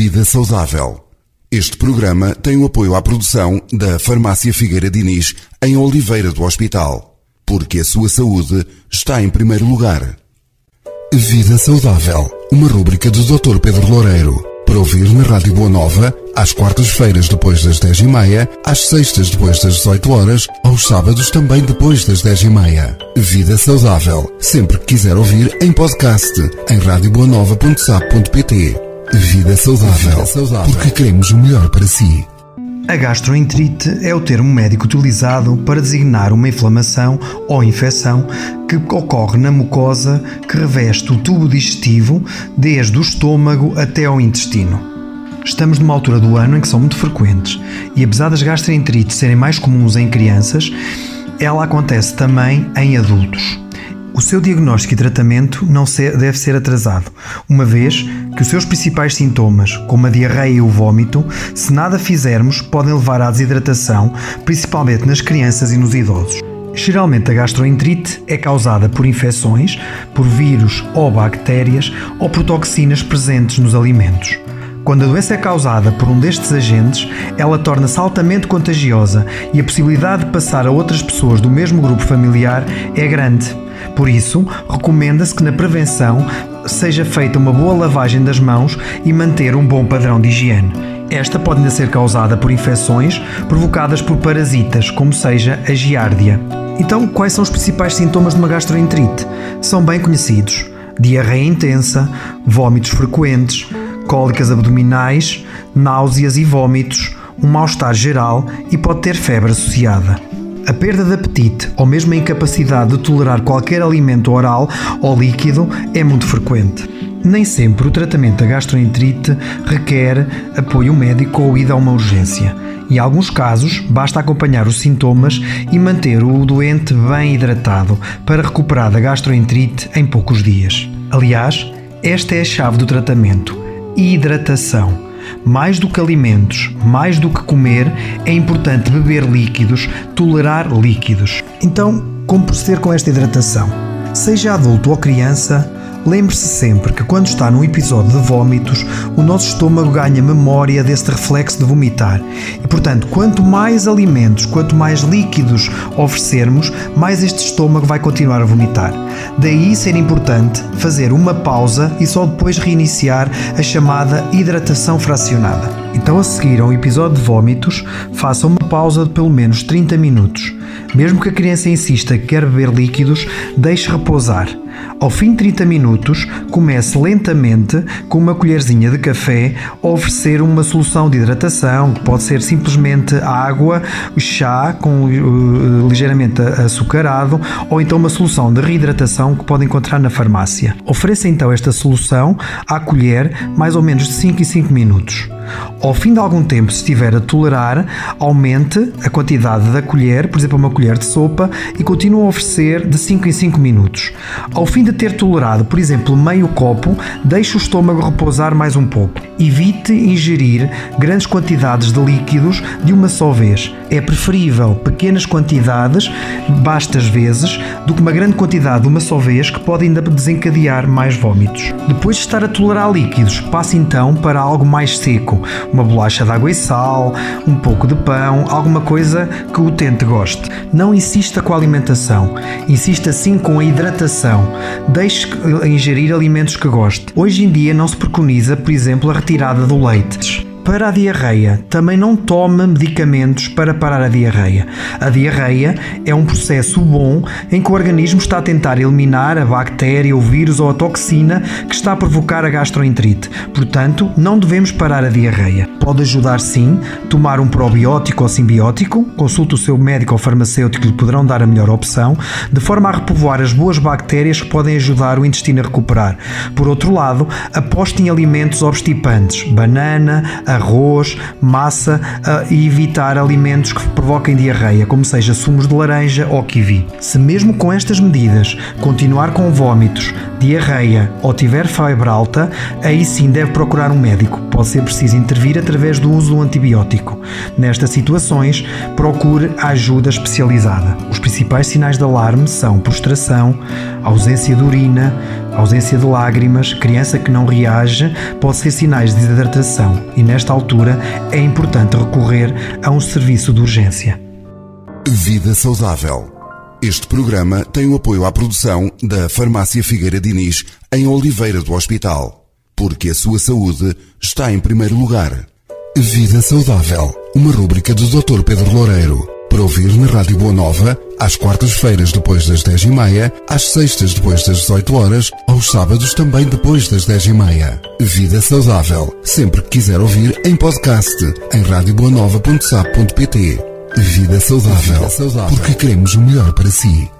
Vida Saudável. Este programa tem o apoio à produção da Farmácia Figueira Diniz, em Oliveira do Hospital. Porque a sua saúde está em primeiro lugar. Vida Saudável. Uma rúbrica do Dr. Pedro Loureiro. Para ouvir na Rádio Boa Nova, às quartas-feiras depois das 10 e meia, às sextas depois das 18 horas, aos sábados também depois das 10 e meia. Vida Saudável. Sempre que quiser ouvir em podcast, em radioboanova.sap.pt. Vida saudável, Vida saudável, porque queremos o melhor para si. A gastroenterite é o termo médico utilizado para designar uma inflamação ou infecção que ocorre na mucosa que reveste o tubo digestivo desde o estômago até ao intestino. Estamos numa altura do ano em que são muito frequentes e apesar das gastroenterites serem mais comuns em crianças, ela acontece também em adultos. O seu diagnóstico e tratamento não deve ser atrasado, uma vez que os seus principais sintomas, como a diarreia e o vômito, se nada fizermos, podem levar à desidratação, principalmente nas crianças e nos idosos. Geralmente a gastroenterite é causada por infecções, por vírus ou bactérias ou por toxinas presentes nos alimentos. Quando a doença é causada por um destes agentes, ela torna-se altamente contagiosa e a possibilidade de passar a outras pessoas do mesmo grupo familiar é grande. Por isso, recomenda-se que na prevenção seja feita uma boa lavagem das mãos e manter um bom padrão de higiene. Esta pode ainda ser causada por infecções provocadas por parasitas, como seja a giardia. Então, quais são os principais sintomas de uma gastroenterite? São bem conhecidos: diarreia intensa, vômitos frequentes, cólicas abdominais, náuseas e vômitos, um mal-estar geral e pode ter febre associada. A perda de apetite ou mesmo a incapacidade de tolerar qualquer alimento oral ou líquido é muito frequente. Nem sempre o tratamento da gastroenterite requer apoio médico ou ida a uma urgência. Em alguns casos, basta acompanhar os sintomas e manter o doente bem hidratado para recuperar da gastroenterite em poucos dias. Aliás, esta é a chave do tratamento hidratação. Mais do que alimentos, mais do que comer, é importante beber líquidos, tolerar líquidos. Então, como proceder com esta hidratação? Seja adulto ou criança, Lembre-se sempre que quando está num episódio de vômitos, o nosso estômago ganha memória deste reflexo de vomitar. E portanto, quanto mais alimentos, quanto mais líquidos oferecermos, mais este estômago vai continuar a vomitar. Daí ser importante fazer uma pausa e só depois reiniciar a chamada hidratação fracionada. Então, a seguir ao episódio de vômitos, faça uma pausa de pelo menos 30 minutos. Mesmo que a criança insista que quer beber líquidos, deixe repousar. Ao fim de 30 minutos, comece lentamente com uma colherzinha de café a oferecer uma solução de hidratação, que pode ser simplesmente água, chá com uh, ligeiramente açucarado ou então uma solução de reidratação que pode encontrar na farmácia. Ofereça então esta solução à colher mais ou menos de 5 em 5 minutos. Ao fim de algum tempo, se estiver a tolerar, aumente a quantidade da colher, por exemplo, uma colher de sopa, e continue a oferecer de 5 em 5 minutos. Ao fim de ter tolerado, por exemplo, meio copo, deixe o estômago repousar mais um pouco. Evite ingerir grandes quantidades de líquidos de uma só vez. É preferível pequenas quantidades, bastas vezes, do que uma grande quantidade de uma só vez que pode ainda desencadear mais vômitos. Depois de estar a tolerar líquidos, passe então para algo mais seco, uma bolacha de água e sal, um pouco de pão, alguma coisa que o utente goste. Não insista com a alimentação, insista sim com a hidratação. Deixe ingerir alimentos que goste. Hoje em dia não se preconiza, por exemplo, a retirada do leite. Para a diarreia, também não tome medicamentos para parar a diarreia. A diarreia é um processo bom em que o organismo está a tentar eliminar a bactéria, o vírus ou a toxina que está a provocar a gastroenterite. Portanto, não devemos parar a diarreia. Pode ajudar sim tomar um probiótico ou simbiótico, consulte o seu médico ou farmacêutico lhe poderão dar a melhor opção, de forma a repovoar as boas bactérias que podem ajudar o intestino a recuperar. Por outro lado, aposte em alimentos obstipantes, banana, arroz, massa uh, e evitar alimentos que provoquem diarreia, como seja sumos de laranja ou kiwi. Se mesmo com estas medidas continuar com vômitos, diarreia ou tiver febre alta, aí sim deve procurar um médico. Pode ser preciso intervir através do uso do antibiótico. Nestas situações, procure ajuda especializada. Os principais sinais de alarme são prostração, ausência de urina, ausência de lágrimas, criança que não reage, pode ser sinais de desidratação e, nesta altura, é importante recorrer a um serviço de urgência. Vida Saudável. Este programa tem o apoio à produção da Farmácia Figueira Diniz, em Oliveira do Hospital. Porque a sua saúde está em primeiro lugar. Vida Saudável. Uma rúbrica do Dr. Pedro Loureiro. Para ouvir na Rádio Boa Nova, às quartas-feiras depois das 10h30, às sextas depois das 18 horas, aos sábados também depois das 10h30. Vida Saudável. Sempre que quiser ouvir em podcast, em radioboanova.sap.pt. Vida saudável, Vida saudável, porque queremos o melhor para si.